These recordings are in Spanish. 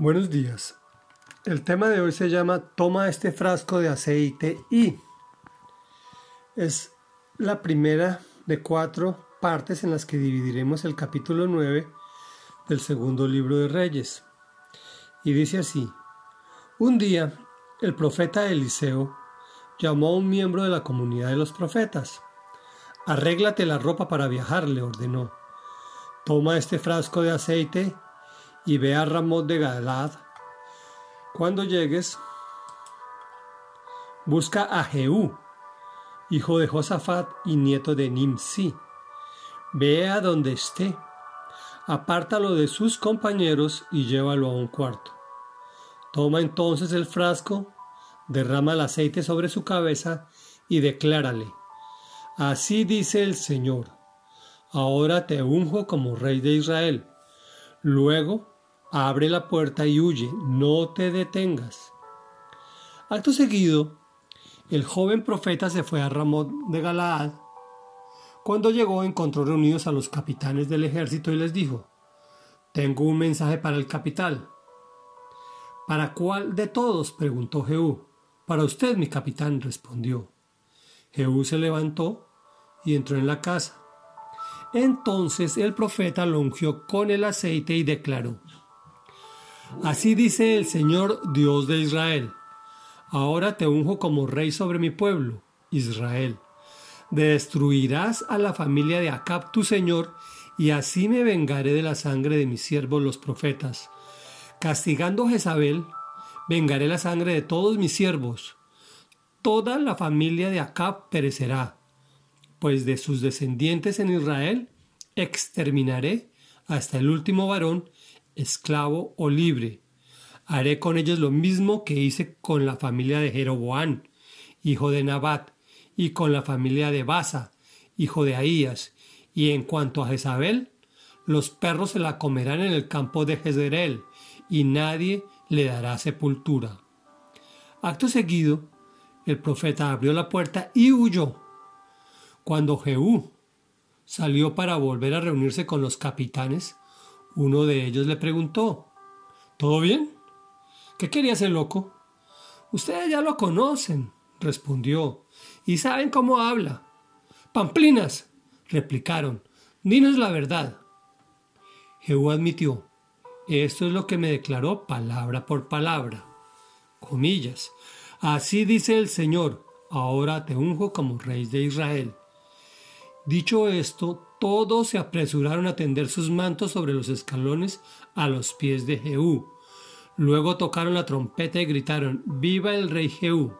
Buenos días. El tema de hoy se llama Toma este frasco de aceite y es la primera de cuatro partes en las que dividiremos el capítulo 9 del segundo libro de Reyes. Y dice así, un día el profeta Eliseo llamó a un miembro de la comunidad de los profetas. Arréglate la ropa para viajar, le ordenó. Toma este frasco de aceite y ve a Ramón de Galad. Cuando llegues, busca a Jehú, hijo de Josafat y nieto de Nimsi. Ve a donde esté, apártalo de sus compañeros y llévalo a un cuarto. Toma entonces el frasco, derrama el aceite sobre su cabeza y declárale, Así dice el Señor, ahora te unjo como rey de Israel. Luego Abre la puerta y huye, no te detengas. Acto seguido, el joven profeta se fue a Ramón de Galaad. Cuando llegó encontró reunidos a los capitanes del ejército y les dijo, Tengo un mensaje para el capital. ¿Para cuál de todos? preguntó Jehú. Para usted, mi capitán, respondió. Jehú se levantó y entró en la casa. Entonces el profeta lo ungió con el aceite y declaró, Así dice el Señor Dios de Israel. Ahora te unjo como rey sobre mi pueblo, Israel. Destruirás a la familia de Acab tu Señor, y así me vengaré de la sangre de mis siervos los profetas. Castigando a Jezabel, vengaré la sangre de todos mis siervos. Toda la familia de Acab perecerá, pues de sus descendientes en Israel exterminaré hasta el último varón esclavo o libre. Haré con ellos lo mismo que hice con la familia de Jeroboán, hijo de Nabat, y con la familia de Basa, hijo de Ahías, y en cuanto a Jezabel, los perros se la comerán en el campo de Jezreel, y nadie le dará sepultura. Acto seguido, el profeta abrió la puerta y huyó. Cuando Jehú salió para volver a reunirse con los capitanes, uno de ellos le preguntó, ¿Todo bien? ¿Qué quería ese loco? Ustedes ya lo conocen, respondió, y saben cómo habla. Pamplinas, replicaron, dinos la verdad. Jehú admitió, esto es lo que me declaró palabra por palabra. Comillas, así dice el Señor, ahora te unjo como rey de Israel. Dicho esto, todos se apresuraron a tender sus mantos sobre los escalones a los pies de Jehú. Luego tocaron la trompeta y gritaron, ¡Viva el rey Jehú!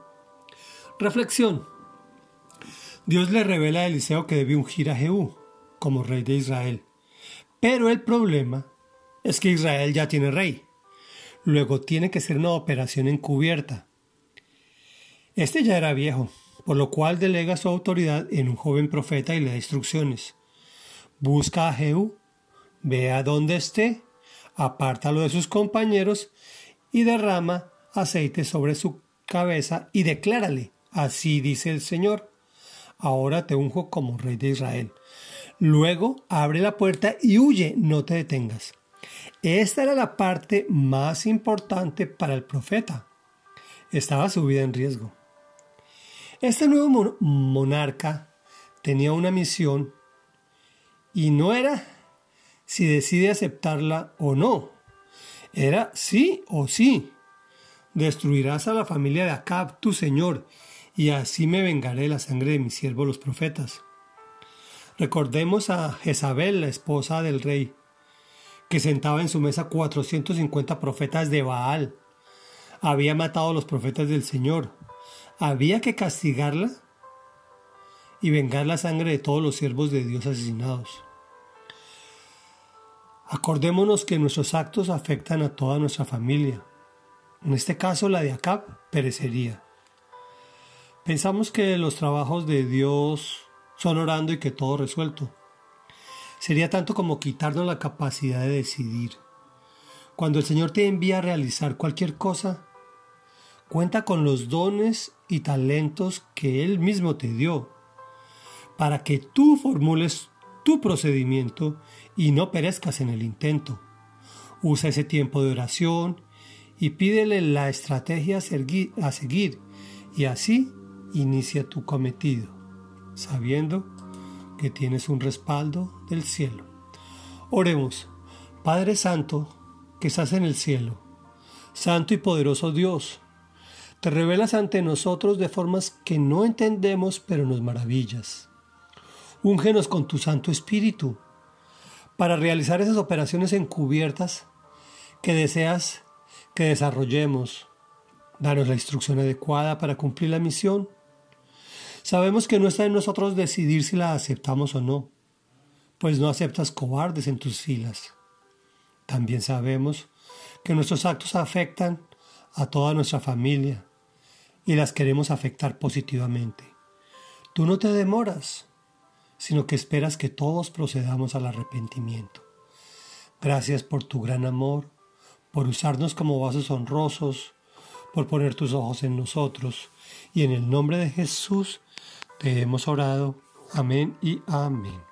Reflexión. Dios le revela a Eliseo que debe ungir a Jehú como rey de Israel. Pero el problema es que Israel ya tiene rey. Luego tiene que ser una operación encubierta. Este ya era viejo, por lo cual delega su autoridad en un joven profeta y le da instrucciones. Busca a Jehú, ve a donde esté, apártalo de sus compañeros y derrama aceite sobre su cabeza y declárale, así dice el Señor, ahora te unjo como rey de Israel. Luego abre la puerta y huye, no te detengas. Esta era la parte más importante para el profeta. Estaba su vida en riesgo. Este nuevo monarca tenía una misión y no era si decide aceptarla o no. Era sí o sí. Destruirás a la familia de Acab, tu señor, y así me vengaré de la sangre de mis siervos los profetas. Recordemos a Jezabel, la esposa del rey, que sentaba en su mesa 450 profetas de Baal. Había matado a los profetas del Señor. Había que castigarla y vengar la sangre de todos los siervos de Dios asesinados. Acordémonos que nuestros actos afectan a toda nuestra familia. En este caso, la de Acab perecería. Pensamos que los trabajos de Dios son orando y que todo resuelto. Sería tanto como quitarnos la capacidad de decidir. Cuando el Señor te envía a realizar cualquier cosa, cuenta con los dones y talentos que Él mismo te dio, para que tú formules tu procedimiento y no perezcas en el intento. Usa ese tiempo de oración y pídele la estrategia a seguir y así inicia tu cometido, sabiendo que tienes un respaldo del cielo. Oremos, Padre Santo, que estás en el cielo, Santo y poderoso Dios, te revelas ante nosotros de formas que no entendemos, pero nos maravillas. Úngenos con tu Santo Espíritu para realizar esas operaciones encubiertas que deseas que desarrollemos. Danos la instrucción adecuada para cumplir la misión. Sabemos que no está en nosotros decidir si la aceptamos o no, pues no aceptas cobardes en tus filas. También sabemos que nuestros actos afectan a toda nuestra familia y las queremos afectar positivamente. Tú no te demoras, sino que esperas que todos procedamos al arrepentimiento. Gracias por tu gran amor, por usarnos como vasos honrosos, por poner tus ojos en nosotros, y en el nombre de Jesús te hemos orado. Amén y amén.